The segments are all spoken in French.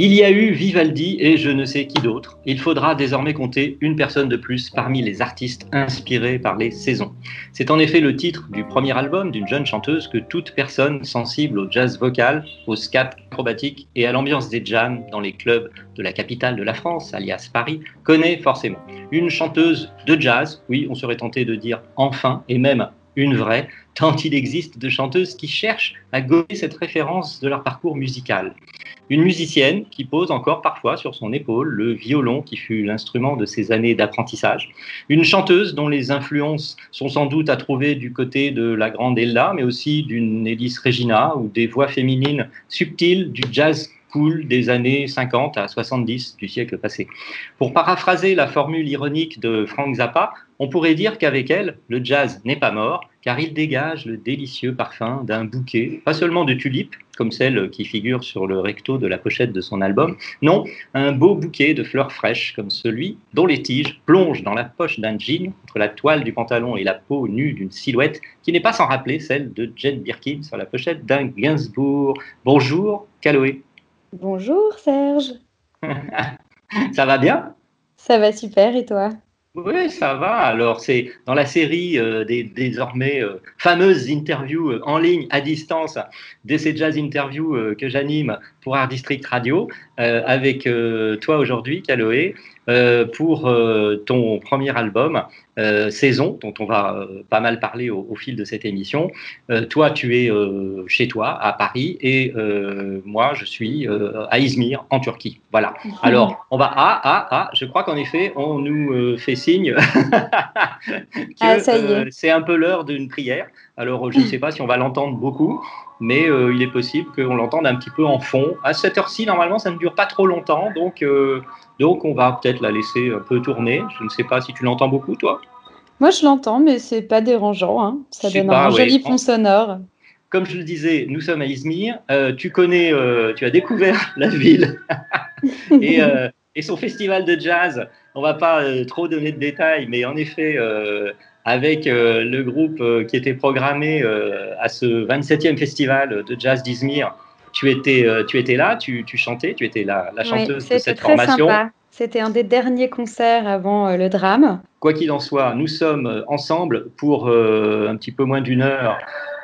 Il y a eu Vivaldi et je ne sais qui d'autre. Il faudra désormais compter une personne de plus parmi les artistes inspirés par les saisons. C'est en effet le titre du premier album d'une jeune chanteuse que toute personne sensible au jazz vocal, au scat acrobatique et à l'ambiance des jams dans les clubs de la capitale de la France, alias Paris, connaît forcément. Une chanteuse de jazz, oui, on serait tenté de dire enfin, et même une vraie, tant il existe de chanteuses qui cherchent à gommer cette référence de leur parcours musical. Une musicienne qui pose encore parfois sur son épaule le violon qui fut l'instrument de ses années d'apprentissage. Une chanteuse dont les influences sont sans doute à trouver du côté de la grande Ella, mais aussi d'une Elis Regina ou des voix féminines subtiles du jazz cool des années 50 à 70 du siècle passé. Pour paraphraser la formule ironique de Frank Zappa, on pourrait dire qu'avec elle, le jazz n'est pas mort, car il dégage le délicieux parfum d'un bouquet, pas seulement de tulipes, comme celle qui figure sur le recto de la pochette de son album, non, un beau bouquet de fleurs fraîches, comme celui dont les tiges plongent dans la poche d'un jean, entre la toile du pantalon et la peau nue d'une silhouette, qui n'est pas sans rappeler celle de Jane Birkin sur la pochette d'un Gainsbourg. Bonjour, Caloé. Bonjour Serge. Ça va bien? Ça va super et toi? Oui, ça va. Alors, c'est dans la série euh, des désormais euh, fameuses interviews euh, en ligne, à distance, des ces jazz interviews euh, que j'anime pour Art District Radio, euh, avec euh, toi aujourd'hui, Caloé, euh, pour ton premier album, Saison, dont on va pas mal parler au, au fil de cette émission. Toi, tu es chez toi, à Paris, et moi, je suis à Izmir, en Turquie. Voilà. Alors, on va. Ah, ah, ah, je crois qu'en effet, on nous fait signe que Ah, c'est un peu l'heure d'une prière. Alors, je ne sais pas si on va l'entendre beaucoup, mais euh, il est possible qu'on l'entende un petit peu en fond. À cette heure-ci, normalement, ça ne dure pas trop longtemps, donc, euh, donc on va peut-être la laisser un peu tourner. Je ne sais pas si tu l'entends beaucoup, toi. Moi je l'entends mais c'est pas dérangeant, hein. ça donne pas, un ouais. joli fond sonore. Comme je le disais, nous sommes à Izmir. Euh, tu connais, tu as découvert la ville et, et son festival de jazz. On va pas trop donner de détails, mais en effet, avec euh, le groupe euh, qui était programmé euh, à ce 27e festival de jazz d'Izmir, tu étais, tu étais là, tu, tu chantais, tu étais la, la Oui, chanteuse de cette très formation. C'était un des derniers concerts avant le drame. Quoi qu'il en soit, nous sommes ensemble pour un petit peu moins d'une heure,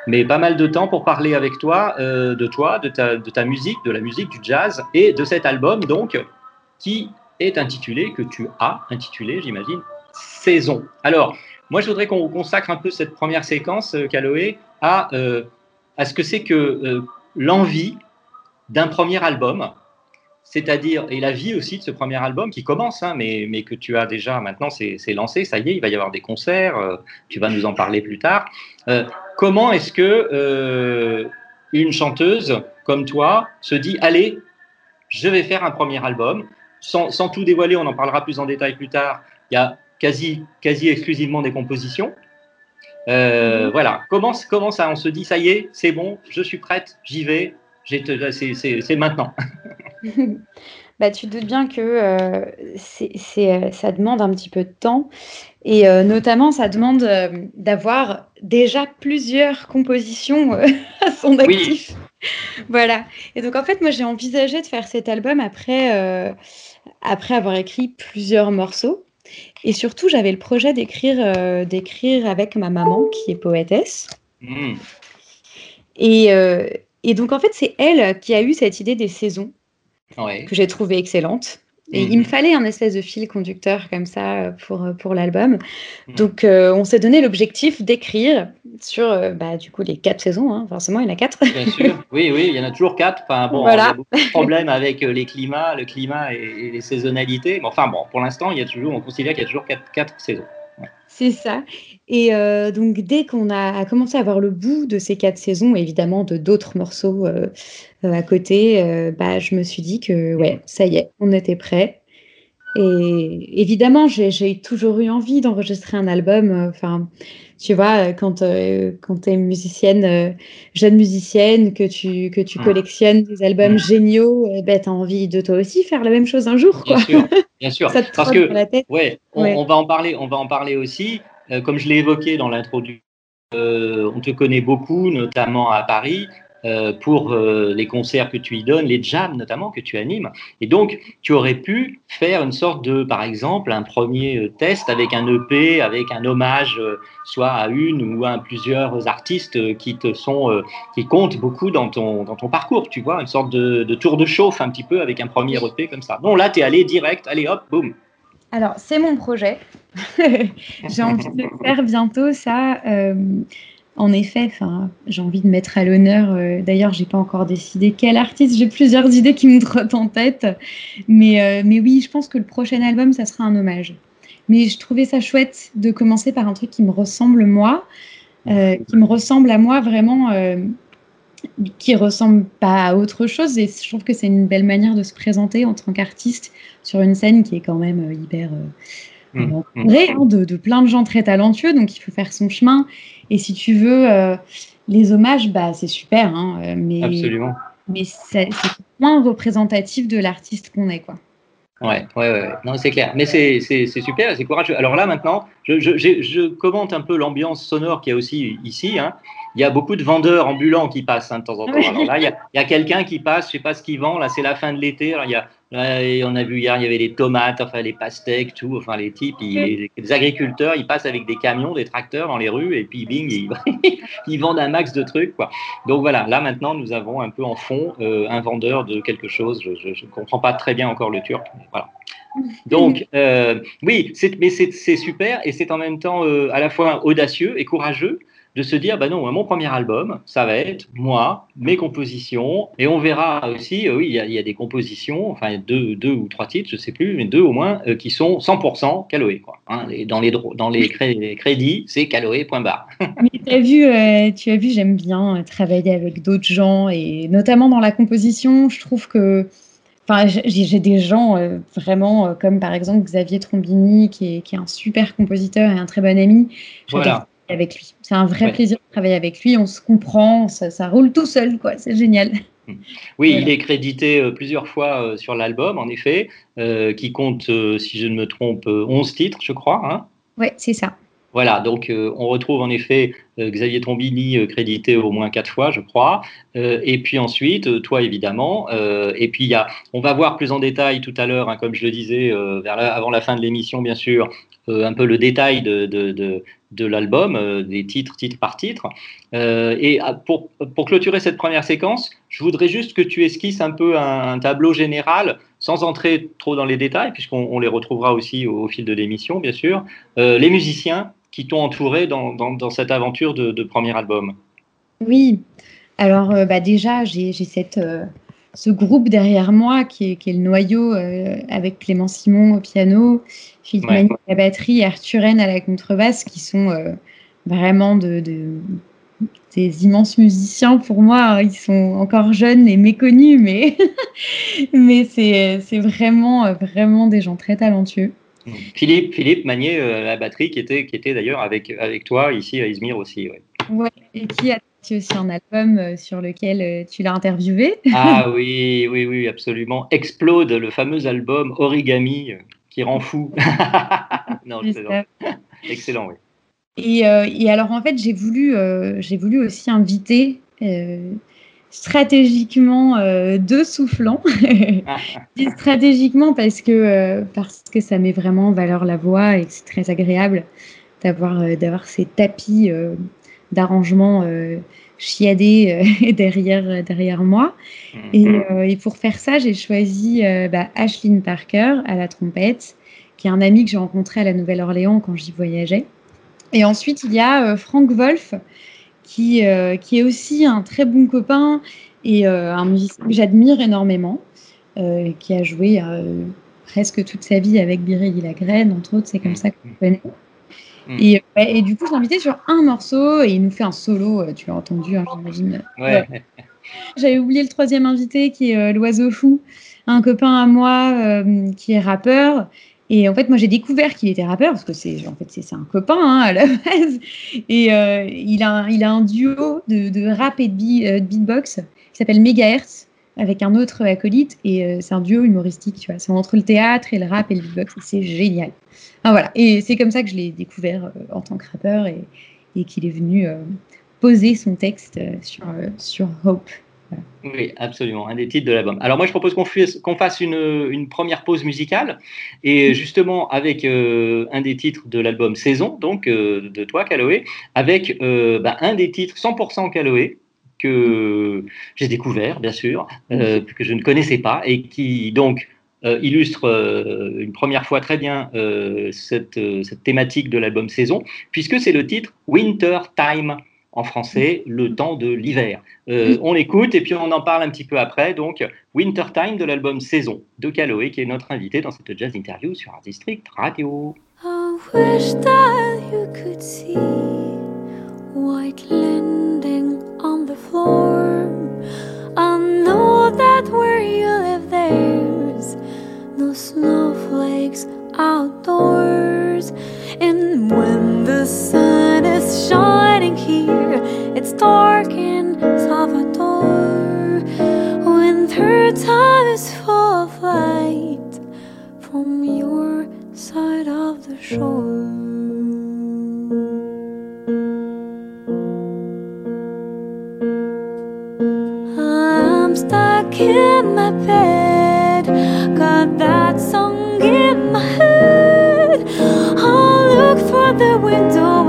mais pas mal de temps pour parler avec toi, de toi, de ta, de ta musique, de la musique du jazz et de cet album donc qui est intitulé, que tu as intitulé, j'imagine, Saison. Alors, moi je voudrais qu'on consacre un peu cette première séquence, euh, Caloé, à, euh, à ce que c'est que euh, l'envie d'un premier album, c'est-à-dire, et la vie aussi de ce premier album qui commence, hein, mais, mais que tu as déjà maintenant, c'est lancé, ça y est, il va y avoir des concerts, tu vas nous en parler plus tard. Comment est-ce que une chanteuse comme toi se dit, allez, je vais faire un premier album, sans, sans tout dévoiler, on en parlera plus en détail plus tard, il y a quasi, quasi exclusivement des compositions. Euh, Voilà, comment, comment ça, on se dit, ça y est, c'est bon, je suis prête, j'y vais, te- c'est- c'est c'est maintenant. Bah, tu te doutes bien que euh, c'est, c'est, euh, ça demande un petit peu de temps et euh, notamment ça demande euh, d'avoir déjà plusieurs compositions euh, à son Oui. actif. Voilà. Et donc en fait moi j'ai envisagé de faire cet album après, euh, après avoir écrit plusieurs morceaux et surtout j'avais le projet d'écrire, euh, d'écrire avec ma maman qui est poétesse. Hmm. Et, euh, et donc en fait c'est elle qui a eu cette idée des saisons Ouais. que j'ai trouvé excellente. Et Mhm. il me fallait un espèce de fil conducteur comme ça euh, pour, euh, pour l'album. Mhm. Donc euh, on s'est donné l'objectif d'écrire sur euh, bah, du coup les quatre saisons, hein. forcément il y en a quatre. Bien sûr, oui, oui, il y en a toujours quatre. Enfin, bon, Voilà. il y a beaucoup de problèmes avec les climats, le climat et, et les saisonnalités. Mais enfin, bon, pour l'instant, il y a toujours, on considère qu'il y a toujours quatre, quatre saisons. C'est ça. Et euh, donc, dès qu'on a commencé à voir le bout de ces quatre saisons, évidemment de d'autres morceaux euh, euh, à côté, bah, je me suis dit que, ouais, ça y est, on était prêt. Et évidemment, j'ai toujours eu envie d'enregistrer un album. Enfin, tu vois, quand, quand tu es musicienne, jeune musicienne, que tu, que tu collectionnes des albums géniaux, bah, tu as envie de toi aussi faire la même chose un jour. Quoi. Bien sûr, bien sûr. Parce que, Ouais, on, va en parler, on va en parler aussi. Euh, comme je l'ai évoqué dans l'introduction, euh, on te connaît beaucoup, notamment à Paris, euh, pour les concerts que tu y donnes, les jams notamment que tu animes. Et donc, tu aurais pu faire une sorte de, par exemple, un premier test avec un EP, avec un hommage, soit à une ou à plusieurs artistes qui te sont, qui comptent beaucoup dans ton, dans ton parcours, tu vois, une sorte de, tour de chauffe un petit peu avec un premier EP comme ça. Bon, là, tu es allé direct, allez hop, boum. Alors, c'est mon projet. j'ai envie de faire bientôt, ça. Euh, en effet, j'ai envie de mettre à l'honneur. Euh, d'ailleurs, j'ai pas encore décidé quel artiste. J'ai plusieurs idées qui me trottent en tête, mais euh, mais oui, je pense que le prochain album, ça sera un hommage. Mais je trouvais ça chouette de commencer par un truc qui me ressemble moi, qui me ressemble à moi vraiment, qui ressemble pas à autre chose. Et je trouve que c'est une belle manière de se présenter en tant qu'artiste sur une scène qui est quand même hyper Mmh, mmh. Hein, de, plein de gens très talentueux, donc il faut faire son chemin. Et si tu veux, euh, les hommages, bah, c'est super, hein, euh, mais, Absolument. mais c'est moins représentatif de l'artiste qu'on est. Quoi. Ouais, ouais, ouais, non, c'est clair. Mais c'est super, c'est courageux. Alors là, maintenant, je, je, je commente un peu l'ambiance sonore qu'il y a aussi ici. Hein. Il y a beaucoup de vendeurs ambulants qui passent de temps en temps. Alors là, il y a, a quelqu'un qui passe, je sais pas ce qu'il vend. Là, c'est la fin de l'été. Il y a on a vu hier, il y avait les tomates, enfin les pastèques, tout. Enfin, les types, les, agriculteurs, ils passent avec des camions, des tracteurs dans les rues et puis bing, ils, vendent un max de trucs. Quoi. Donc voilà, là maintenant, nous avons un peu en fond euh, un vendeur de quelque chose. Je ne comprends pas très bien encore le turc. voilà. Donc, euh, oui, mais c'est super et c'est en même temps euh, à la fois audacieux et courageux de se dire, bah non, mon premier album, ça va être moi, mes compositions, et on verra aussi, euh, oui, il y, a des compositions, enfin deux, deux ou trois titres, je sais plus, mais deux au moins, euh, qui sont 100% Caloé. Quoi, hein, dans les, dans les, crédits, c'est Caloé, point barre. tu as vu, euh, tu as vu j'aime bien travailler avec d'autres gens, et notamment dans la composition, je trouve que Enfin, j'ai des gens vraiment comme par exemple Xavier Trombini, qui est, qui est, un super compositeur et un très bon ami. Voilà avec lui. C'est un vrai plaisir de travailler avec lui. On se comprend, ça, roule tout seul, quoi. C'est génial. Oui, il est crédité euh, plusieurs fois euh, sur l'album, en effet, euh, qui compte, si je ne me trompe, 11 titres, je crois. Hein oui, c'est ça. Voilà, donc on retrouve en effet Xavier Trombini crédité au moins quatre fois, je crois. et puis ensuite, toi évidemment. et puis y a, on va voir plus en détail tout à l'heure, hein, comme je le disais, avant la fin de l'émission, bien sûr, un peu le détail de, de l'album, euh, des titres, titre par titre. Euh, et ah, pour, pour, clôturer cette première séquence, je voudrais juste que tu esquisses un peu un, tableau général, sans entrer trop dans les détails, puisqu'on les retrouvera aussi au, fil de l'émission, bien sûr, euh, les musiciens qui t'ont entouré dans, dans, cette aventure de, premier album. Oui, alors bah déjà, j'ai cette ce groupe derrière moi qui est, qui est le noyau avec Clément Simon au piano, Philippe à la batterie Arthur à la contrebasse, qui sont euh, vraiment de, des immenses musiciens pour moi. Ils sont encore jeunes et méconnus, mais, mais c'est vraiment, vraiment des gens très talentueux. Philippe, Philippe Magnier, euh, la batterie, qui était, qui était d'ailleurs avec, avec toi ici à Izmir aussi. Ouais. ouais et qui a aussi un album euh, sur lequel tu l'as interviewé. Ah oui, oui, oui, absolument. Explode, le fameux album Origami qui rend fou. non, Excellent, oui. Et, euh, et, alors, en fait, j'ai voulu, euh, j'ai voulu aussi inviter euh, stratégiquement deux soufflants. stratégiquement parce que, parce que ça met vraiment en valeur la voix et que c'est très agréable d'avoir, d'avoir ces tapis d'arrangement chiadé euh, derrière, derrière moi. Et, mhm. euh, et, pour faire ça, j'ai choisi euh, bah, Ashlyn Parker à la trompette, qui est un ami que j'ai rencontré à la Nouvelle-Orléans quand j'y voyageais. Et ensuite, il y a Frank Wolf, qui, qui est aussi un très bon copain et un musicien que j'admire énormément, qui a joué presque toute sa vie avec Biréli Lagrène, entre autres, c'est comme ça qu'on connaît. Mm. Et, et, du coup, je l'ai invité sur un morceau et il nous fait un solo. Tu l'as entendu, hein, j'imagine. Ouais. J'avais oublié le troisième invité qui est l'oiseau fou, un copain à moi qui est rappeur et en fait, moi, j'ai découvert qu'il était rappeur parce que c'est en fait un copain hein, à la base. Et euh, il, a il a un duo de, de rap et de, euh, beatbox qui s'appelle Megahertz avec un autre acolyte. Et euh, c'est un duo humoristique, tu vois. C'est entre le théâtre et le rap et le beatbox. C'est génial. Enfin, voilà. Et c'est comme ça que je l'ai découvert en tant que rappeur et, et qu'il est venu poser son texte sur, sur Hope. Oui, absolument, un des titres de l'album. Alors moi, je propose qu'on fasse une, première pause musicale, et justement avec euh, un des titres de l'album Saison, donc euh, de toi, Caloé, avec euh, bah, un des titres 100% Caloé, que j'ai découvert, bien sûr, que je ne connaissais pas, et qui donc illustre une première fois très bien cette, cette thématique de l'album Saison, puisque c'est le titre Winter Time en français, le temps de l'hiver. Euh, on écoute et puis on en parle un petit peu après. Donc, Wintertime de l'album Saison de Caloé, qui est notre invité dans cette jazz interview sur Art District Radio. I wish that you could see white lending on the floor. I know that where you live, there's no snowflakes outdoors. And when the sun is shining here, it's dark in Salvador. Winter time is full of light from your side of the shore. I'm stuck in my bed, got that the window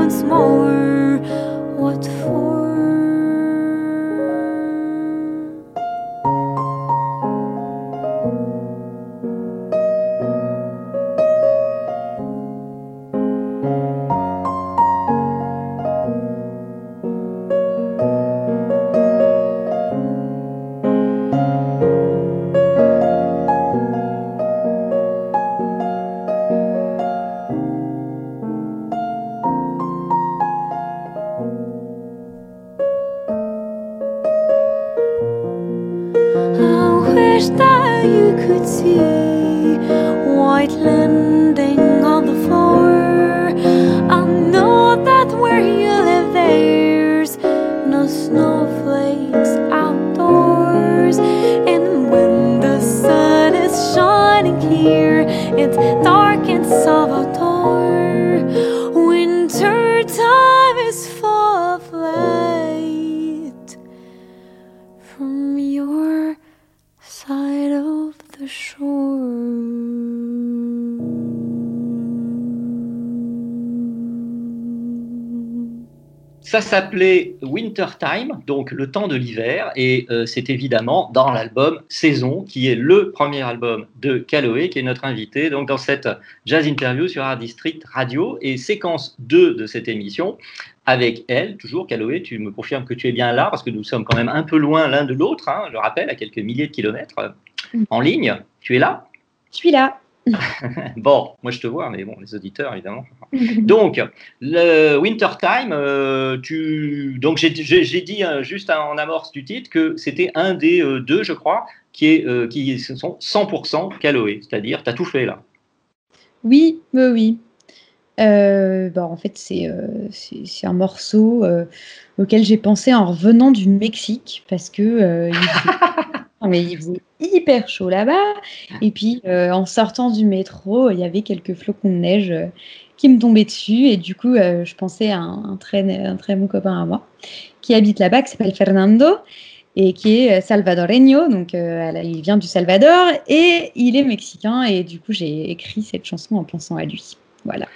s'appelait Wintertime, donc le temps de l'hiver, et euh, c'est évidemment dans l'album Saison, qui est le premier album de Caloé, qui est notre invité donc dans cette jazz interview sur Art District Radio, et séquence 2 de cette émission, avec elle, toujours Caloé, tu me confirmes que tu es bien là, parce que nous sommes quand même un peu loin l'un de l'autre, hein, je rappelle, à quelques milliers de kilomètres euh, en ligne. Tu es là? Je suis là. bon, moi je te vois, mais bon, les auditeurs évidemment. Donc, le Wintertime, euh, tu... donc j'ai dit euh, juste en amorce du titre que c'était un des euh, deux, je crois, qui, est, euh, qui sont 100% Caloé, c'est-à-dire tu as tout fait là. Oui, oui, oui. En fait, c'est un morceau auquel j'ai pensé en revenant du Mexique parce que il mais il faisait hyper chaud là-bas. Et puis, euh, en sortant du métro, il y avait quelques flocons de neige euh, qui me tombaient dessus. Et du coup, euh, je pensais à un, un très, un très bon copain à moi qui habite là-bas, qui s'appelle Fernando et qui est salvadoreño. Donc, il vient du Salvador et il est mexicain. Et du coup, j'ai écrit cette chanson en pensant à lui. Voilà.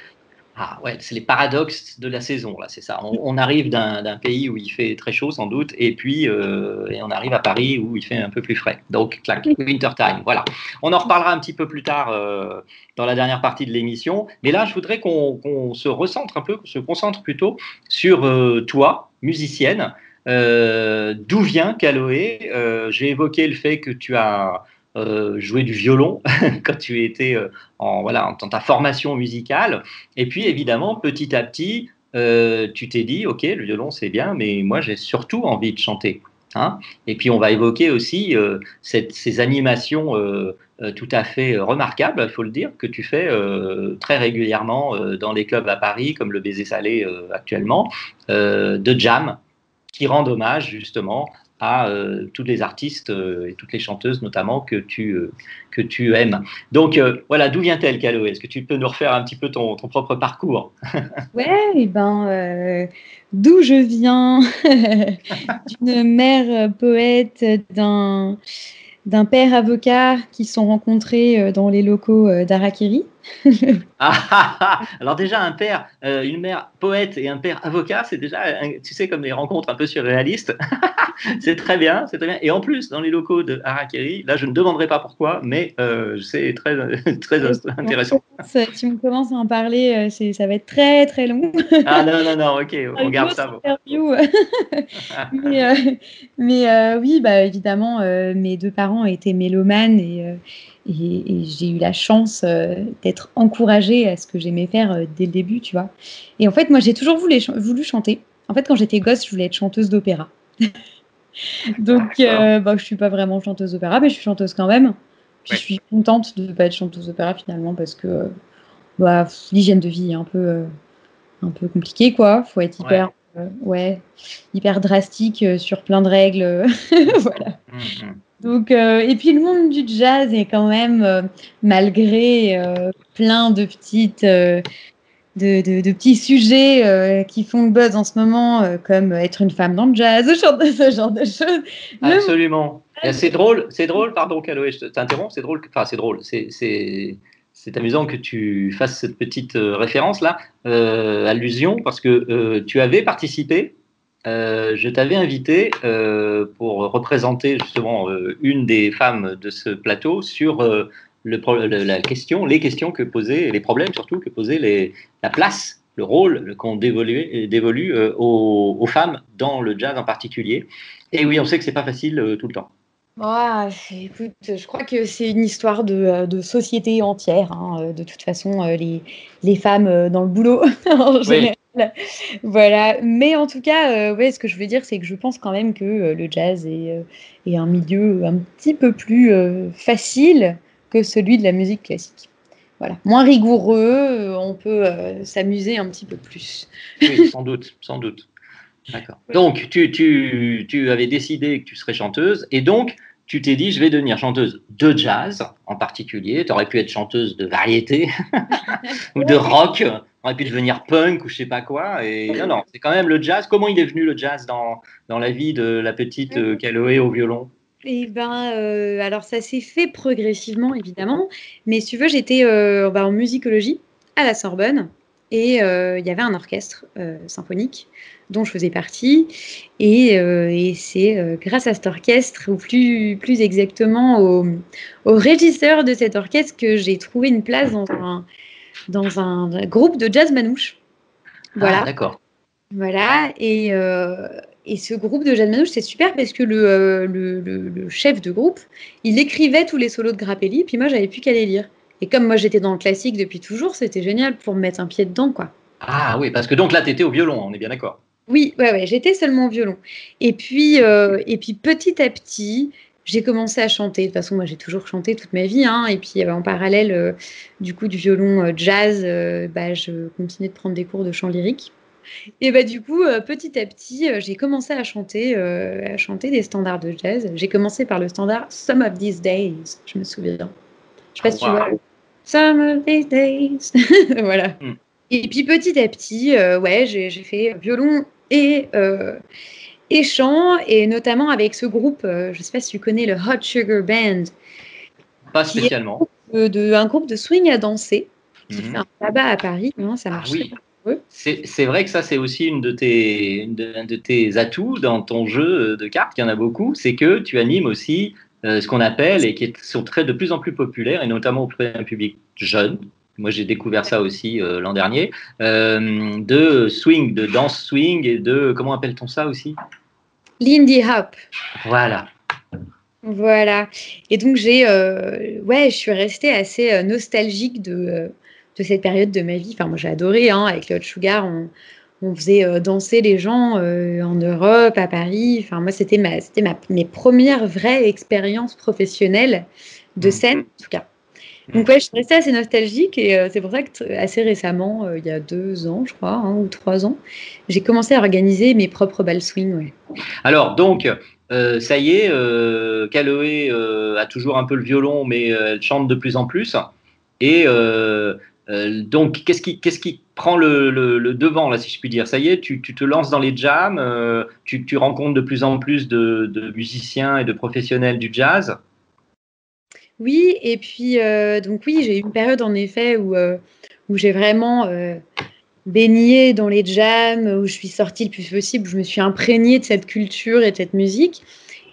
Ah ouais, c'est les paradoxes de la saison, là, c'est ça. On, on arrive d'un pays où il fait très chaud, sans doute, et puis euh, et on arrive à Paris où il fait un peu plus frais. Donc, clac, Wintertime, voilà. On en reparlera un petit peu plus tard euh, dans la dernière partie de l'émission. Mais là, je voudrais qu'on qu'on se recentre un peu, qu'on se concentre plutôt sur euh, toi, musicienne. D'où vient Caloé J'ai évoqué le fait que tu as euh, jouer du violon quand tu étais euh, en, voilà, dans ta formation musicale. Et puis, évidemment, petit à petit, euh, tu t'es dit, OK, le violon, c'est bien, mais moi, j'ai surtout envie de chanter. Hein et puis, on va évoquer aussi ces animations tout à fait remarquables, il faut le dire, que tu fais très régulièrement dans les clubs à Paris, comme le Baiser Salé actuellement, de jam, qui rendent hommage justement à euh, tous les artistes euh, et toutes les chanteuses notamment que tu, euh, que tu aimes. Donc euh, voilà, d'où vient-elle, Caloé Est-ce que tu peux nous refaire un petit peu ton, ton propre parcours? Ouais, et ben, euh, d'où je viens, d'une mère poète, d'un d'un père avocat qui sont rencontrés dans les locaux d'Arakiri. Ah, ah, ah. Alors déjà, un père, euh, une mère poète et un père avocat, c'est déjà, un- tu sais, comme des rencontres un peu surréalistes. c'est très bien, c'est très bien. Et en plus, dans les locaux de Harakiri, là, je ne demanderai pas pourquoi, mais euh, c'est très, très intéressant. Si on commence à en parler, euh, c'est- ça va être très très long. Ah non, non, non, ok, on garde ça. bon. mais euh, mais oui, bah, évidemment, mes deux parents étaient mélomanes et, et, et j'ai eu la chance euh, d'être encouragée à ce que j'aimais faire euh, dès le début, tu vois. Et en fait, moi, j'ai toujours voulu, ch- voulu chanter. En fait, quand j'étais gosse, je voulais être chanteuse d'opéra. Donc, euh, bah, je suis pas vraiment chanteuse d'opéra, mais je suis chanteuse quand même. Puis Ouais. je suis contente de ne pas être chanteuse d'opéra finalement parce que bah, l'hygiène de vie est un peu, un peu compliquée, quoi. Faut être hyper, euh, ouais, hyper drastique euh, sur plein de règles. voilà. Mm, mm. Donc, euh, et puis le monde du jazz est quand même, euh, malgré euh, plein de petites, de, de- de petits sujets qui font le buzz en ce moment, comme être une femme dans le jazz, ce genre de, ce genre de choses. Absolument. C'est drôle, c'est drôle, pardon, Caloé, je t'interromps, c'est drôle, enfin, c'est drôle, c'est. amusant que tu fasses cette petite référence là, euh, allusion, parce que euh, tu avais participé Euh, je t'avais invité euh, pour représenter justement euh, une des femmes de ce plateau sur euh, le, pro- le- la question, les questions que posaient, les problèmes surtout que posaient les, la place, le rôle qu'on dévolue, dévolue euh, aux, aux femmes dans le jazz en particulier. Et oui, on sait que c'est pas facile euh, tout le temps. Ah, écoute, je crois que c'est une histoire de, de société entière. hein. De toute façon, les, les femmes dans le boulot, en général. Voilà. Mais en tout cas, euh, ouais, ce que je veux dire, c'est que je pense quand même que euh, le jazz est, euh, est un milieu un petit peu plus facile que celui de la musique classique. Voilà. Moins rigoureux, on peut s'amuser un petit peu plus. Oui, sans doute, sans doute. D'accord. Donc, tu, tu, tu avais décidé que tu serais chanteuse, et donc, tu t'es dit, je vais devenir chanteuse de jazz en particulier. Tu aurais pu être chanteuse de variété ou de rock. Tu aurais pu devenir punk ou je sais pas quoi. Et non, non, c'est quand même le jazz. Comment il est venu le jazz dans, dans la vie de la petite euh, Caloé au violon? Eh ben, euh, alors ça s'est fait progressivement, évidemment. Mais si tu veux, j'étais euh, bah, en musicologie à la Sorbonne et euh, il y avait un orchestre symphonique dont je faisais partie. Et, et c'est grâce à cet orchestre, ou plus, plus exactement au, au régisseur de cet orchestre, que j'ai trouvé une place dans un, dans un groupe de jazz manouche. Voilà. Ah, D'accord. Voilà, et, euh, et ce groupe de jazz manouche, c'est super parce que le, euh, le, le- le chef de groupe, il écrivait tous les solos de Grappelli, puis moi, j'avais plus qu'à les lire. Et comme moi, j'étais dans le classique depuis toujours, c'était génial pour me mettre un pied dedans, quoi. Ah oui, parce que donc là, tu étais au violon, on est bien d'accord. Oui, ouais, ouais, j'étais seulement au violon. Et puis, euh, et puis petit à petit, j'ai commencé à chanter. De toute façon, moi, j'ai toujours chanté toute ma vie. hein. Et puis, euh, en parallèle, euh, du coup, du violon euh, jazz, euh, bah, je continuais de prendre des cours de chant lyrique. Et bah, du coup, petit à petit, j'ai commencé à chanter, euh, à chanter des standards de jazz. J'ai commencé par le standard Some of These Days, je me souviens. Je sais pas si tu vois. Some of These Days. voilà. Hmm. Et puis petit à petit, euh, ouais, j'ai j'ai fait violon et, euh, et chant, et notamment avec ce groupe, euh, je sais pas si tu connais le Hot Sugar Band, Pas spécialement. euh, de, un groupe de swing à danser qui Mhm. fait un tabac à Paris. hein, ça Ah marche oui. très bien. C'est c'est vrai que ça, c'est aussi une de tes, une de, un de tes atouts dans ton jeu de cartes, il y en a beaucoup, c'est que tu animes aussi euh, ce qu'on appelle et qui est- sont très de plus en plus populaires, et notamment auprès d'un public jeune. Moi, j'ai découvert ça aussi euh, l'an dernier, euh, de swing, de danse swing et de, comment appelle-t-on ça aussi? Lindy Hop. Voilà. Voilà. Et donc, j'ai, euh, ouais, je suis restée assez euh, nostalgique de, euh, de cette période de ma vie. Enfin, moi, j'ai adoré, hein, avec le Hot Sugar, on, on faisait danser les gens euh, en Europe, à Paris. Enfin, moi, c'était ma, c'était ma, mes premières vraies expériences professionnelles de Mhm. scène, en tout cas. Donc, ouais, je suis restée assez nostalgique et euh, c'est pour ça que assez récemment, euh, il y a deux ans, je crois, hein, ou trois ans, j'ai commencé à organiser mes propres balles swing. Alors, donc, euh, ça y est, Caloé a toujours un peu le violon, mais elle chante de plus en plus. Et donc, qu'est-ce qui, qu'est-ce qui prend le, devant, là, si je puis dire? Ça y est, tu, tu te lances dans les jams, tu, tu rencontres de plus en plus de musiciens et de professionnels du jazz. Oui, et puis, euh, donc oui, j'ai eu une période en effet où, euh, où j'ai vraiment euh, baigné dans les jams, où je suis sortie le plus possible, où je me suis imprégnée de cette culture et de cette musique.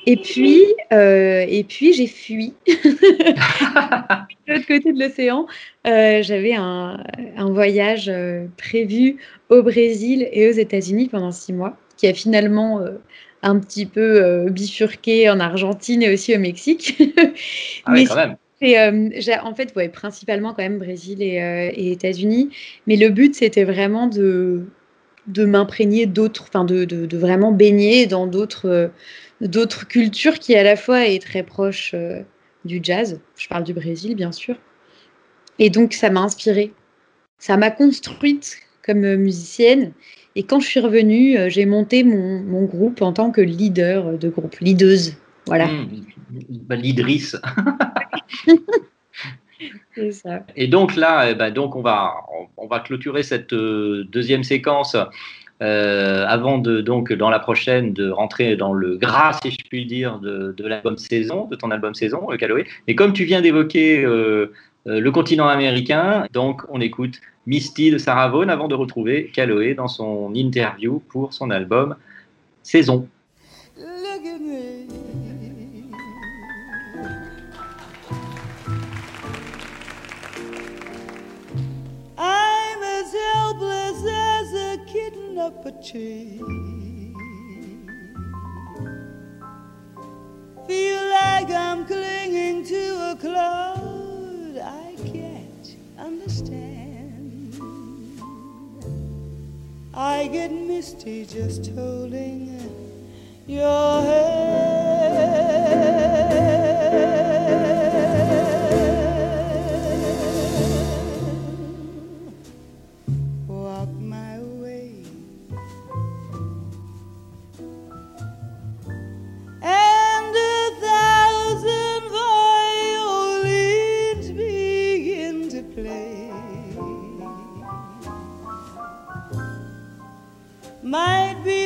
Et puis, et puis j'ai fui. de l'autre côté de l'océan, j'avais un, un voyage prévu au Brésil et aux États-Unis pendant six mois, qui a finalement un petit peu euh, bifurqué en Argentine et aussi au Mexique. Ah quand même. euh, en fait, ouais, principalement quand même Brésil et, euh, et États-Unis. Mais le but, c'était vraiment de, de m'imprégner d'autres, enfin de, de, de vraiment baigner dans d'autres, d'autres cultures qui à la fois est très proche du jazz. Je parle du Brésil, bien sûr. Et donc, ça m'a inspirée. Ça m'a construite comme musicienne. Et quand je suis revenue, euh, j'ai monté mon, mon groupe en tant que leader de groupe, leaduse. Voilà, Mmh, bah, ça. Et donc là, eh ben, donc on va, on, on va clôturer cette euh, deuxième séquence euh, avant de, donc, dans la prochaine, de rentrer dans le gras, si je puis dire, de, de l'album saison, de ton album saison, euh, Caloé. Et comme tu viens d'évoquer euh, le continent américain, donc on écoute Misty de Sarah Vaughan avant de retrouver Caloé dans son interview pour son album Saison. I'm as helpless as a kitten up a tree. Feel like I'm clinging to a cloud I can't understand. I get misty just holding your hand.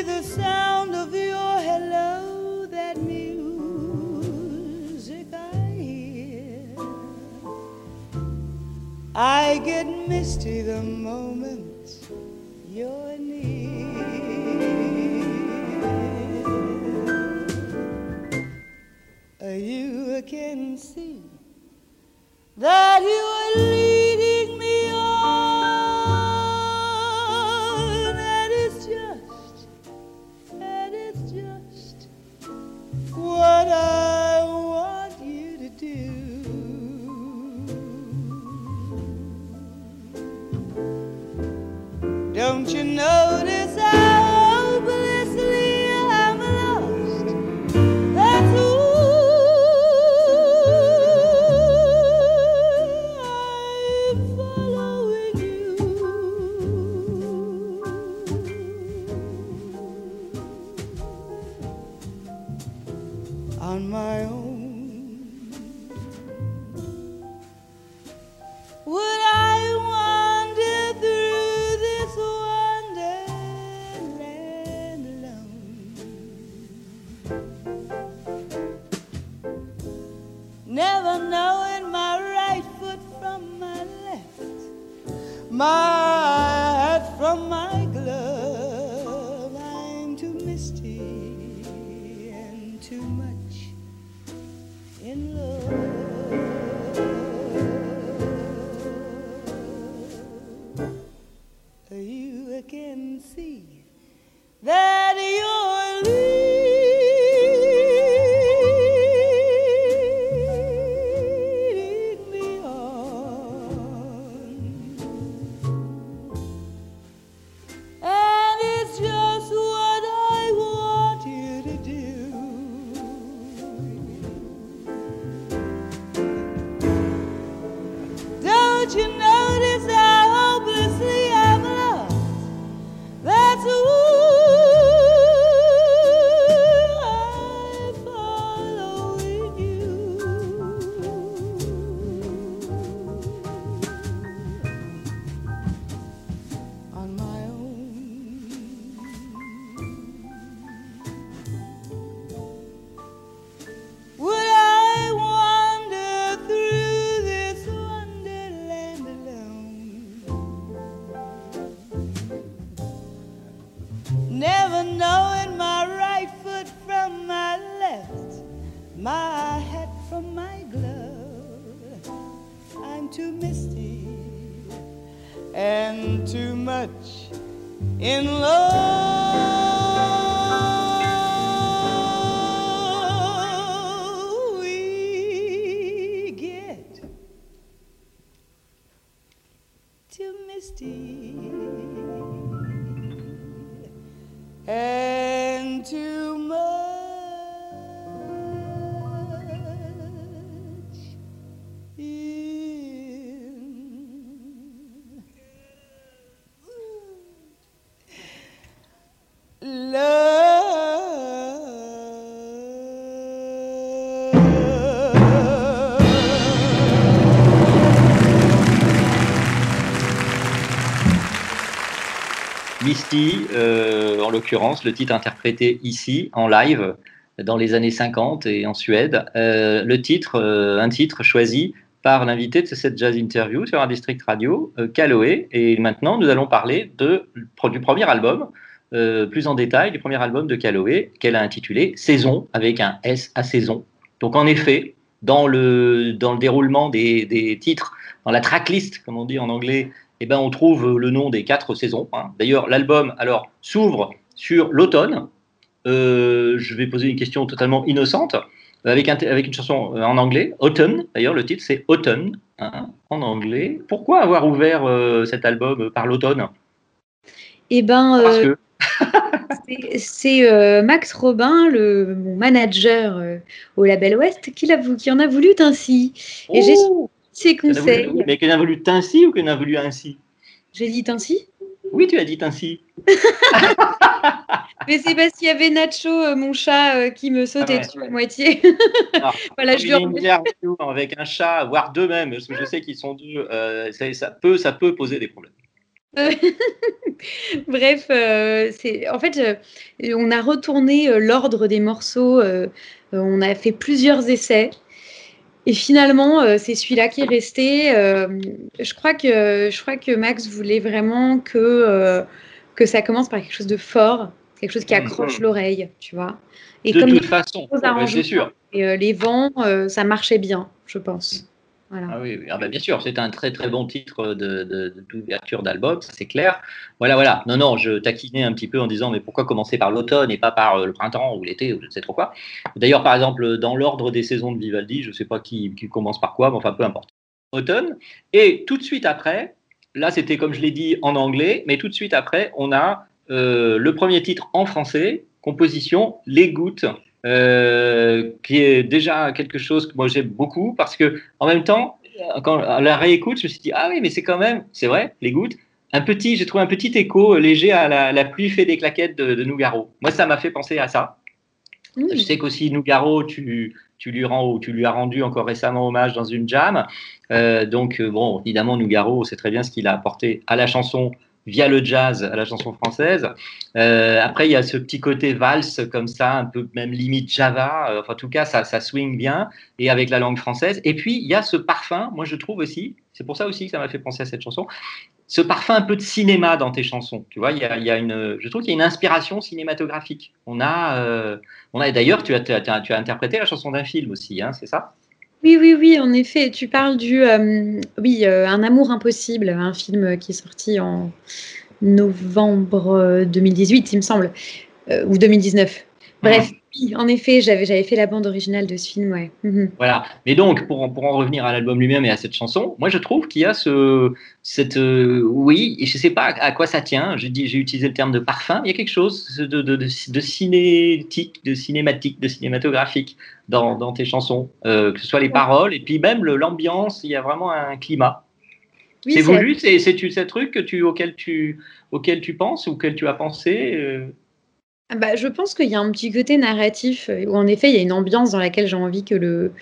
The sound of your hello, that music I hear. I get misty the moment To misty. And to Misty, euh, en l'occurrence, le titre interprété ici en live dans les années 50 et en Suède. Euh, le titre, euh, un titre choisi par l'invité de cette jazz interview sur un district radio, Calloway. Et maintenant, nous allons parler du premier album, plus en détail, du premier album de Calloway, qu'elle a intitulé Saison, avec un S à saison. Donc, en effet, dans le, dans le déroulement des, des titres, dans la tracklist, comme on dit en anglais, eh ben, on trouve le nom des quatre saisons. hein. D'ailleurs, l'album alors s'ouvre sur l'automne. Euh, je vais poser une question totalement innocente avec, un- avec une chanson euh, en anglais, Autumn. D'ailleurs, le titre c'est Autumn hein, en anglais. Pourquoi avoir ouvert euh, cet album par l'automne? Eh ben, Parce euh, que c'est- euh, Max Robin, le, mon manager euh, au label Ouest, qui, qui en a voulu ainsi. Et j'ai A conseils. voulu- mais qu'on a voulu ainsi ou qu'on a voulu ainsi J'ai dit ainsi Oui, tu as dit ainsi. Mais c'est parce qu'il y avait Nacho, euh, mon chat, euh, qui me sautait Ah ouais. dessus à moitié. Ah, Voilà, je lui une avec un chat, voire deux même, parce que je sais qu'ils sont deux, euh, ça, ça peut, ça peut poser des problèmes. Bref, c'est en fait, on a retourné l'ordre des morceaux. on a fait plusieurs essais. Et finalement, euh, c'est celui-là qui est resté. Euh, je, crois que, je crois que Max voulait vraiment que, euh, que ça commence par quelque chose de fort, quelque chose qui accroche Mhm. l'oreille, tu vois. Et de comme toute façon, c'est sûr. et les vents, ça marchait bien, je pense. Ah oui, oui. Ah bah, bien sûr, c'est un très très bon titre de, de- de- d'ouverture d'album, c'est clair. Voilà, voilà. Non, non, je taquinais un petit peu en disant, mais pourquoi commencer par l'automne et pas par euh, le printemps ou l'été ou je ne sais trop quoi. D'ailleurs, par exemple, dans l'ordre des saisons de Vivaldi, je ne sais pas qui, qui commence par quoi, mais enfin peu importe. Automne. Et tout de suite après, là c'était comme je l'ai dit en anglais, mais tout de suite après, on a euh, le premier titre en français, composition Les Gouttes. Euh, qui est déjà quelque chose que moi j'aime beaucoup parce que en même temps, quand à la réécoute, je me suis dit ah oui, mais c'est quand même, c'est vrai, les gouttes. Un petit, j'ai trouvé un petit écho léger à la, la pluie fait des claquettes de, de Nougaro. Moi, ça m'a fait penser à ça. Mmh. Je sais qu'aussi Nougaro, tu, tu lui rends, tu lui as rendu encore récemment hommage dans une jam. Euh, donc bon, évidemment, Nougaro, c'est très bien ce qu'il a apporté à la chanson via le jazz, à la chanson française. Euh, après, il y a ce petit côté valse comme ça, un peu même limite Java. Euh, enfin, en tout cas, ça, ça swing bien et avec la langue française. Et puis, il y a ce parfum, moi je trouve aussi, c'est pour ça aussi que ça m'a fait penser à cette chanson, ce parfum un peu de cinéma dans tes chansons. Tu vois, il y a, une, je trouve qu'il y a une inspiration cinématographique. On a, euh, on a d'ailleurs, tu as interprété la chanson d'un film aussi, hein, c'est ça? Oui, oui, oui, en effet. Tu parles du, euh, oui, euh, Un amour impossible, un film qui est sorti en novembre euh, 2018, il me semble, euh, ou 2019. Bref, oui, en effet, j'avais, j'avais fait la bande originale de ce film, ouais. Mhm. Voilà. Mais donc, pour, en- pour en revenir à l'album lui-même et à cette chanson, moi je trouve qu'il y a ce, cette, euh, oui, et je sais pas à quoi ça tient. J'ai dit, j'ai utilisé le terme de parfum. Il y a quelque chose de, de, de, de cinétique, de cinématique, de cinématographique dans, dans tes chansons, euh, que ce soit les paroles et puis même l'ambiance. Il y a vraiment un climat. Oui, c'est voulu, c'est c'est tu ce truc que tu auquel tu auquel tu penses ou auquel tu as pensé. euh, Bah, je pense qu'il y a un petit côté narratif euh, où en effet il y a une ambiance dans laquelle j'ai envie que le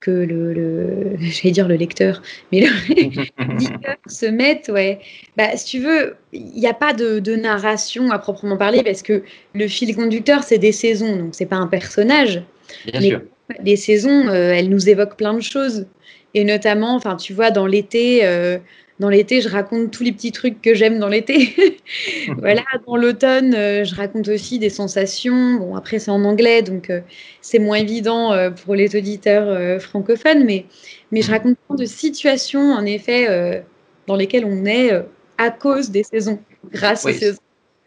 que le, le j'allais dire le lecteur, mais le lecteur se mette, ouais. Bah, si tu veux, il n'y a pas de, de narration à proprement parler parce que le fil conducteur c'est des saisons, donc c'est pas un personnage. Bien Mais sûr. les saisons, euh, elles nous évoquent plein de choses. Et notamment, enfin, tu vois, dans l'été, euh, dans l'été, je raconte tous les petits trucs que j'aime dans l'été. voilà, dans l'automne, euh, je raconte aussi des sensations. Bon, après, c'est en anglais, donc euh, c'est moins évident euh, pour les auditeurs francophones, mais, mais je raconte plein de situations, en effet, dans lesquelles on est à cause des saisons, grâce Oui, aux saisons.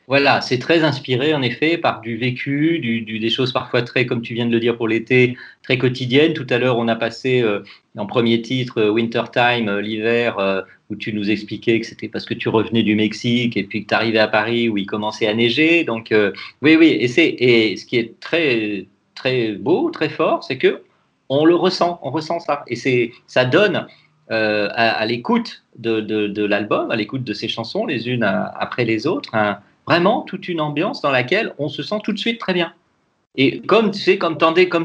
Voilà, c'est très inspiré en effet par du vécu, du, du- des choses parfois très, comme tu viens de le dire pour l'été, très quotidiennes. Tout à l'heure, on a passé euh, en premier titre euh, Winter Time, euh, l'hiver, où tu nous expliquais que c'était parce que tu revenais du Mexique et puis que tu arrivais à Paris où il commençait à neiger. Donc euh, oui, oui, et, c'est, et ce qui est très, très beau, très fort, c'est que on le ressent, on ressent ça. Et c'est, ça donne euh, à, l'écoute de, de, l'album, à l'écoute de ces chansons, les unes à- après les autres, vraiment toute une ambiance dans laquelle on se sent tout de suite très bien. Et comme tu sais, comme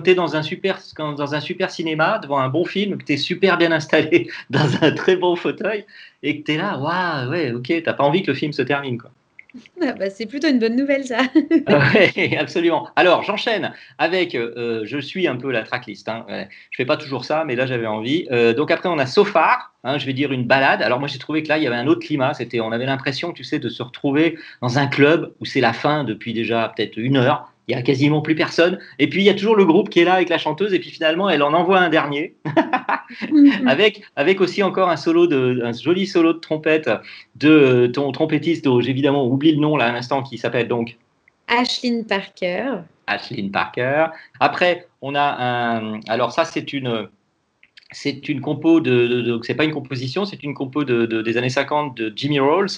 es dans un super dans un super cinéma devant un bon film, que tu es super bien installé dans un très bon fauteuil et que tu es là, waouh, ouais, ok, t'as pas envie que le film se termine. Quoi. Ah, bah, c'est plutôt une bonne nouvelle, ça. Ouais, absolument. Alors, j'enchaîne avec, euh, je suis un peu la tracklist. Hein. Ouais, Je fais pas toujours ça, mais là j'avais envie. Euh, donc après, on a So Far, hein, je vais dire une balade. Alors moi, j'ai trouvé que là, il y avait un autre climat. C'était, on avait l'impression, tu sais, de se retrouver dans un club où c'est la fin depuis déjà peut-être une heure. Il y a quasiment plus personne. Et puis il y a toujours le groupe qui est là avec la chanteuse. Et puis finalement, elle en envoie un dernier avec, avec aussi encore un solo de, un joli solo de trompette de ton trompettiste, dont j'ai évidemment oublié le nom là à l'instant, qui s'appelle donc Ashlyn Parker. Ashlyn Parker. Après, on a un. Alors, ça, c'est une. C'est une compo de. de, de- c'est pas une composition, c'est une compo de, de- des années 50 de Jimmy Rolls,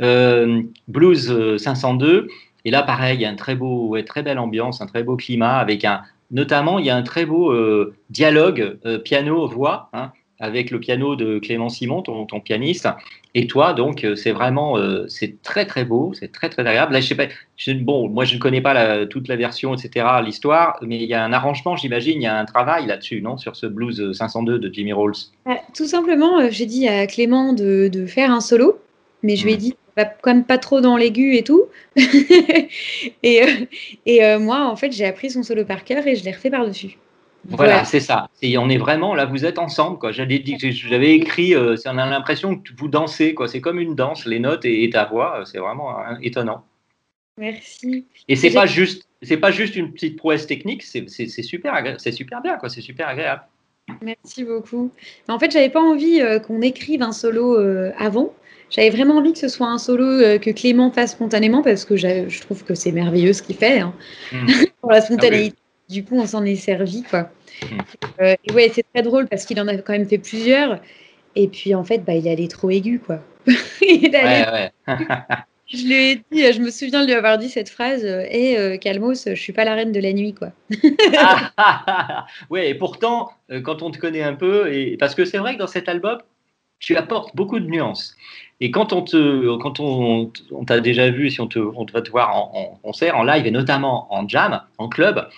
euh, Blues euh, 502. Et là, pareil, il y a un très beau, ouais, très belle ambiance, un très beau climat avec un. Notamment, il y a un très beau euh, dialogue euh, piano-voix hein, avec le piano de Clément Simon, ton, ton pianiste. Et toi, donc, euh, c'est vraiment, euh, c'est très très beau, c'est très très agréable. Là, je sais pas, je- bon, moi je ne connais pas la- toute la version, etc., l'histoire, mais il y a un arrangement, j'imagine, il y a un travail là-dessus, non, sur ce blues 502 de Jimmy Rolls? Tout simplement, j'ai dit à Clément de, de faire un solo, mais je lui ai dit va quand même pas trop dans l'aigu et tout. et euh, et euh, moi, en fait, j'ai appris son solo par cœur et je l'ai refait par-dessus. Voilà, Voilà. c'est ça. Et on est vraiment là, vous êtes ensemble, quoi. J'avais écrit, euh, on a l'impression que vous dansez, quoi. C'est comme une danse, les notes et, et ta voix, euh, c'est vraiment hein, étonnant. Merci. Et c'est pas juste, c'est pas juste une petite prouesse technique, c'est super, agré- c'est super bien, quoi. C'est super agréable. Merci beaucoup. En fait, j'avais pas envie euh, qu'on écrive un solo euh, avant. J'avais vraiment envie que ce soit un solo euh, que Clément fasse spontanément parce que je trouve que c'est merveilleux ce qu'il fait hein. Mm. pour la spontanéité. Du coup, on s'en est servi quoi. Euh, et ouais, c'est très drôle parce qu'il en a quand même fait plusieurs. Et puis en fait, bah, il allait trop aigu quoi. Il allait- Ouais, ouais. Je lui ai dit, euh, je me souviens de lui avoir dit cette phrase Et Calmos, je suis pas la reine de la nuit quoi. ouais, et pourtant, euh, quand on te connaît un peu, et parce que c'est vrai que dans cet album, tu apportes beaucoup de nuances. Et quand on te, quand on, on t'a déjà vu, si on te, on va te voir en, en concert, en live et notamment en jam, en club,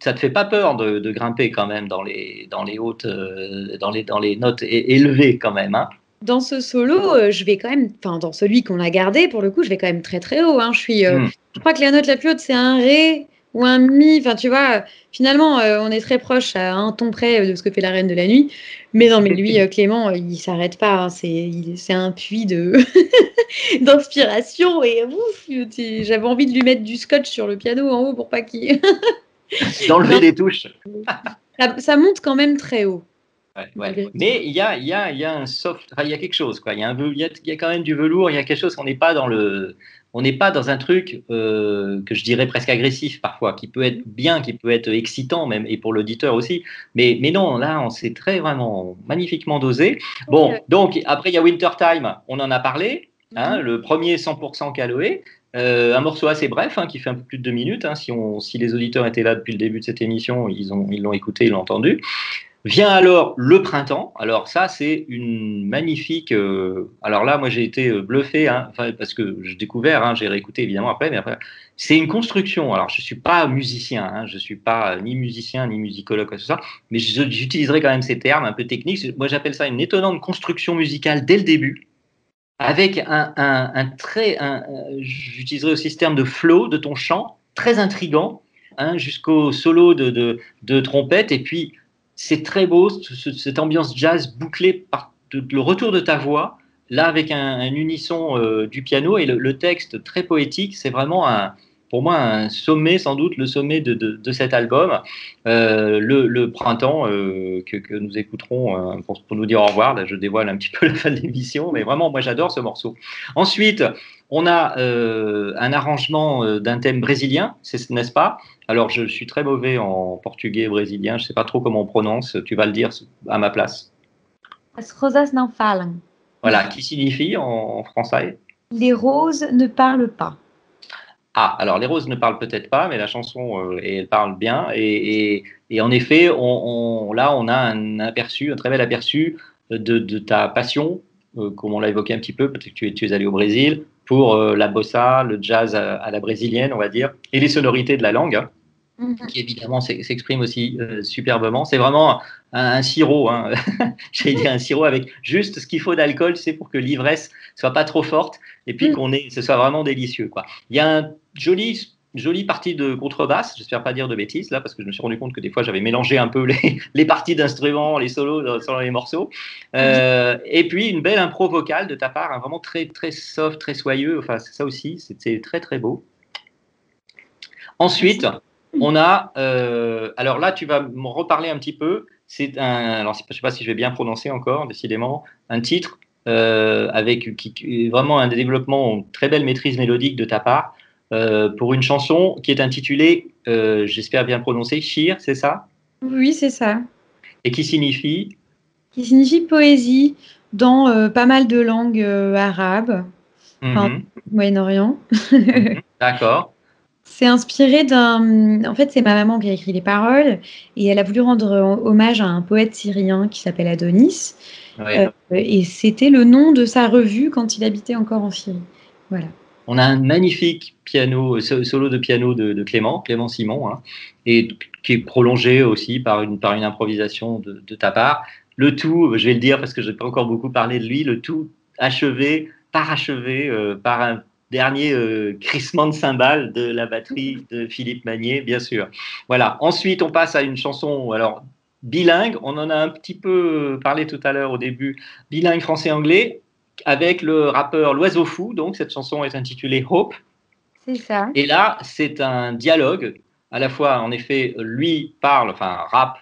ça te fait pas peur de, de grimper quand même dans les, dans les hautes, euh, dans les, dans les notes élevées quand même. Hein? Dans ce solo, euh, je vais quand même, enfin dans celui qu'on a gardé pour le coup, je vais quand même très très haut. hein. Je suis, euh, Mm. je crois que la note la plus haute c'est un ré ou un mi. Enfin tu vois, finalement euh, on est très proche à un ton près euh, de ce que fait la reine de la nuit. Mais non, mais lui euh, Clément, il s'arrête pas. hein. C'est, un puits de d'inspiration et j'avais envie de lui mettre du scotch sur le piano en haut pour pas qu'il. D'enlever les touches. ça, ça monte quand même très haut. Ouais, ouais. Mais il y a, y, a, y a un soft, il y a quelque chose, quoi. Il y a, un, y a, y a quand même du velours, il y a quelque chose, on n'est pas dans le, on n'est pas dans un truc euh, que je dirais presque agressif parfois, qui peut être bien, qui peut être excitant même, et pour l'auditeur aussi. Mais, mais non, là, on s'est très vraiment magnifiquement dosé. Bon, donc après il y a Winter Time, on en a parlé, hein, le premier 100% Caloé. Euh, un morceau assez bref, hein, qui fait un peu plus de deux minutes. hein. si, on, si les auditeurs étaient là depuis le début de cette émission, ils l'ont écouté, ils l'ont entendu. Vient alors le printemps. Alors ça, c'est une magnifique. euh, alors là, moi, j'ai été euh, bluffé, hein, parce que j'ai découvert, hein, j'ai réécouté évidemment après, mais après, c'est une construction. Alors, je suis pas musicien, hein, je suis pas ni musicien ni musicologue quoi que mais j'utiliserai quand même ces termes un peu techniques. Moi, j'appelle ça une étonnante construction musicale dès le début, avec un, très, un- euh, j'utiliserai aussi ce terme de flow de ton chant, très intrigant, hein, jusqu'au solo de, de, de trompette, et puis c'est très beau, ce- ce- cette ambiance jazz bouclée par le retour de ta voix, là avec un, un unisson euh, du piano et le, texte très poétique, c'est vraiment un, pour moi un sommet, sans doute le sommet de, de, de cet album. Euh, le, le, printemps euh, que, que, nous écouterons pour, pour, nous dire au revoir. Là, je dévoile un petit peu la fin de l'émission, mais vraiment, moi j'adore ce morceau. Ensuite, on a euh, un arrangement euh, d'un thème brésilien, n'est-ce pas? Alors, je suis très mauvais en portugais brésilien, je ne sais pas trop comment on prononce, tu vas le dire à ma place. As rosas não falam. Voilà, qui signifie en français? Les roses ne parlent pas. Ah, alors les roses ne parlent peut-être pas, mais la chanson, euh, elle parle bien. Et, et, et en effet, on, on, là, on a un aperçu, un très bel aperçu de, de ta passion, euh, comme on l'a évoqué un petit peu, peut-être que tu es, tu es allé au Brésil, pour euh, la bossa, le jazz à, à, la brésilienne, on va dire, et les sonorités de la langue, hein, mm -hmm. qui évidemment s'expriment aussi euh, superbement. C'est vraiment un, un sirop, hein. j'allais dire un sirop avec juste ce qu'il faut d'alcool, c'est pour que l'ivresse soit pas trop forte et puis mm -hmm. qu'on ait, ce soit vraiment délicieux. Quoi. Il y a un joli jolie partie de contrebasse, j'espère pas dire de bêtises là, parce que je me suis rendu compte que des fois j'avais mélangé un peu les, les parties d'instruments, les solos dans, les morceaux. Euh, et puis une belle impro vocale de ta part, hein, vraiment très très soft, très soyeux. Enfin, c'est ça aussi, c'était très très beau. Ensuite, on a, euh, alors là, tu vas me reparler un petit peu. C'est un, alors je sais pas si je vais bien prononcer encore, décidément, un titre euh, avec qui, vraiment un développement, une très belle maîtrise mélodique de ta part. Euh, pour une chanson qui est intitulée, euh, j'espère bien prononcer, Shir, c'est ça? Oui, c'est ça. Et qui signifie? Qui signifie poésie dans euh, pas mal de langues arabes, mm -hmm. Moyen-Orient. Mhm. D'accord. C'est inspiré d'un. En fait, c'est ma maman qui a écrit les paroles et elle a voulu rendre hommage à un poète syrien qui s'appelle Adonis. Ouais. et c'était le nom de sa revue quand il habitait encore en Syrie. Voilà. On a un magnifique solo de piano de, Clément, Clément Simon, hein, et qui est prolongé aussi par une, par une improvisation de, de, ta part. Le tout, je vais le dire parce que je n'ai pas encore beaucoup parlé de lui, le tout achevé, parachevé euh, par un dernier euh, crissement de cymbales de la batterie de Philippe Magnier, bien sûr. Voilà. Ensuite, on passe à une chanson, alors bilingue. On en a un petit peu parlé tout à l'heure au début, bilingue français-anglais avec le rappeur L'Oiseau Fou. Donc, cette chanson est intitulée Hope. C'est ça. Et là, c'est un dialogue. À la fois, en effet, lui parle, enfin, rap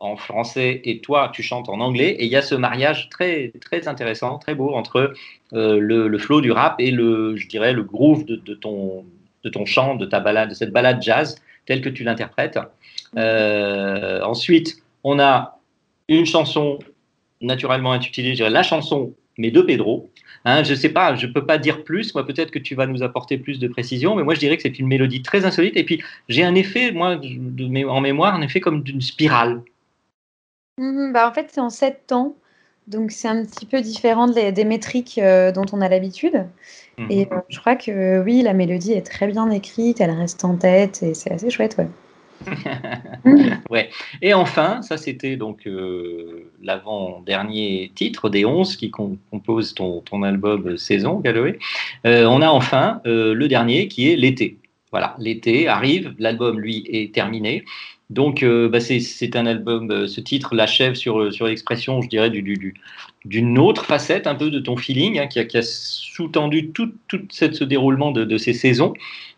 en français et toi, tu chantes en anglais. Et il y a ce mariage très, très intéressant, très beau entre euh, le, le, flow du rap et le, je dirais, le groove de, de, ton, de ton chant, de ta balade, de cette balade jazz telle que tu l'interprètes. Euh, ensuite, on a une chanson naturellement intitulée, je dirais, la chanson mais de Pedro. Hein, je ne sais pas, je ne peux pas dire plus. Moi, peut-être que tu vas nous apporter plus de précision, mais moi, je dirais que c'est une mélodie très insolite. Et puis, j'ai un effet, moi, de, en mémoire, un effet comme d'une spirale. Mmh, bah, en fait, c'est en sept temps. Donc, c'est un petit peu différent des, des métriques euh, dont on a l'habitude. Mmh. Et euh, je crois que oui, la mélodie est très bien écrite, elle reste en tête et c'est assez chouette, ouais. ouais. Et enfin, ça c'était donc euh, l'avant-dernier titre des 11 qui com composent ton, ton, album Saison, Galoé. Euh, on a enfin euh, le dernier qui est l'été. Voilà, l'été arrive, l'album lui est terminé. Donc euh, bah, c'est un album, ce titre l'achève sur, sur l'expression, je dirais, d'une du, du, autre facette un peu de ton feeling hein, qui a, a sous-tendu tout, tout ce déroulement de, de ces saisons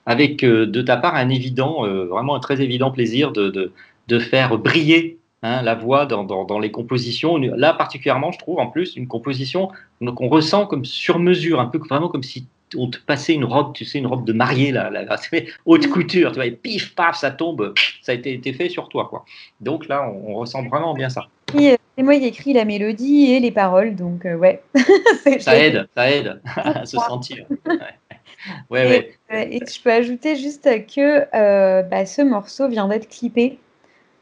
avec euh, de ta part un évident, euh, vraiment un très évident plaisir de, de, de faire briller hein, la voix dans, dans, dans, les compositions. Là, particulièrement, je trouve en plus une composition qu'on ressent comme sur mesure, un peu vraiment comme si on te passait une robe, tu sais, une robe de mariée, là, là haute couture, tu vois, et pif, paf, ça tombe, ça a été, été, fait sur toi, quoi. Donc là, on, on ressent vraiment bien ça. Oui, c'est moi qui ai écrit la mélodie et les paroles, donc euh, ouais. ça aide, ça aide à se sentir. Ouais. Ouais, et, ouais. Euh, et, je peux ajouter juste que euh, bah, ce morceau vient d'être clippé.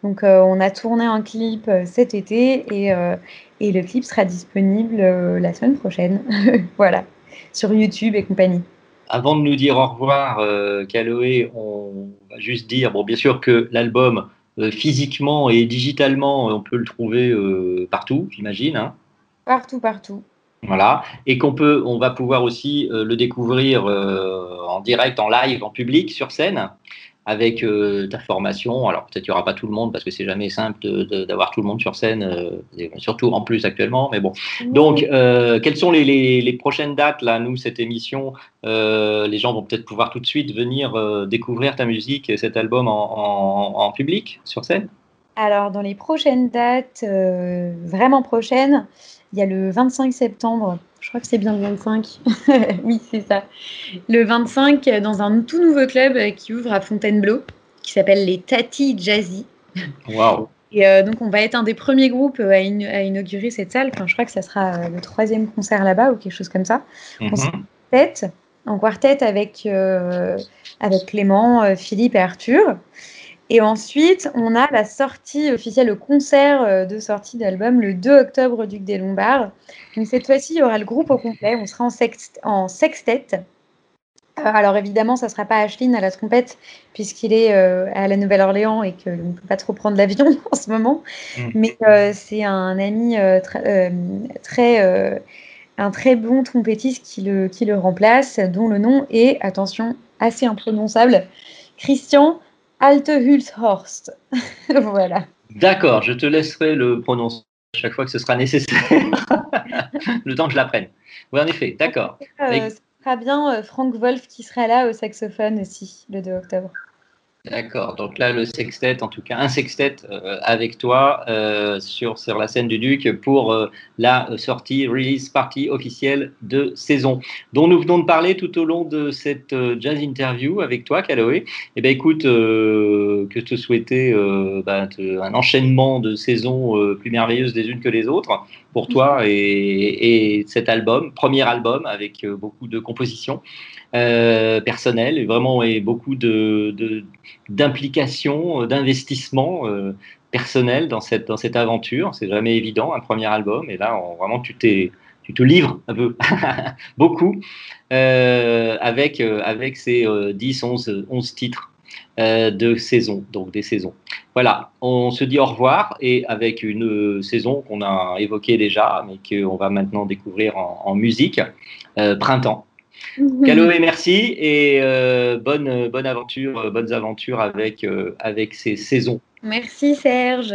Donc, euh, on a tourné un clip cet été et, et le clip sera disponible la semaine prochaine. voilà, sur YouTube et compagnie. Avant de nous dire au revoir, euh, Caloé, on va juste dire, bon, bien sûr que l'album, euh, physiquement et digitalement, on peut le trouver euh, partout, j'imagine. Hein partout, partout. Voilà, et qu'on peut, on va pouvoir aussi le découvrir en direct, en live, en public, sur scène. Avec euh, ta formation. Alors peut-être qu'il n'y aura pas tout le monde parce que c'est jamais simple d'avoir tout le monde sur scène, euh, surtout en plus actuellement. Mais bon. Donc, euh, quelles sont les, les- les prochaines dates là Nous, cette émission, les gens vont peut-être pouvoir tout de suite venir découvrir ta musique et cet album en, en- en public sur scène? Alors, dans les prochaines dates, vraiment prochaines, il y a le 25 septembre. Je crois que c'est bien le 25. oui, c'est ça. Le 25, euh, dans un tout nouveau club euh, qui ouvre à Fontainebleau, qui s'appelle les Tati Jazzy. Waouh. Et euh, donc, on va être un des premiers groupes à, in- à inaugurer cette salle. Enfin, je crois que ça sera le troisième concert là-bas ou quelque chose comme ça. On sera en quartet, en quartet avec, euh, avec Clément, Philippe et Arthur. Et ensuite, on a la sortie officielle, le concert euh, de sortie d'album le 2 octobre au Duc des Lombards. Donc cette fois-ci, il y aura le groupe au complet. On sera en, sext- en sextet. Euh, alors évidemment, ça ne sera pas Ashlyn à la trompette puisqu'il est euh, à la Nouvelle-Orléans et qu'on ne peut pas trop prendre l'avion en ce moment. Mais euh, c'est un ami euh, tr- très, euh, un très bon trompettiste qui le, qui le remplace, dont le nom est, attention, assez imprononçable, Christian Altehulshorst. voilà. D'accord, je te laisserai le prononcer à chaque fois que ce sera nécessaire, le temps que je l'apprenne. Oui, en effet, d'accord. Euh, Mais- ce sera bien euh, Frank Wolf qui sera là au saxophone aussi, le 2 octobre. D'accord, donc là le sextet, en tout cas un sextet euh, avec toi euh, sur, sur la scène du Duc pour euh, la sortie release party officielle de saison, dont nous venons de parler tout au long de cette euh, jazz interview avec toi, Caloé. Eh bien écoute, euh, que te souhaiter euh, bah, te- un enchaînement de saisons plus merveilleuses les unes que les autres pour toi et, et cet album, premier album avec beaucoup de compositions euh, personnelles et vraiment et beaucoup de, de- euh, d'investissement euh, personnel dans cette, dans cette aventure. C'est jamais évident, un premier album. Et là, vraiment, tu, t'es, tu te livres un peu, beaucoup, avec, avec ces euh, 10, 11, 11 titres de saison, donc des saisons. Voilà, on se dit au revoir et avec une saison qu'on a évoquée déjà, mais qu'on va maintenant découvrir en, musique, Printemps. Caloé, merci et euh, bonne, bonne aventure, bonnes aventures avec, euh, avec ces saisons. Merci Serge.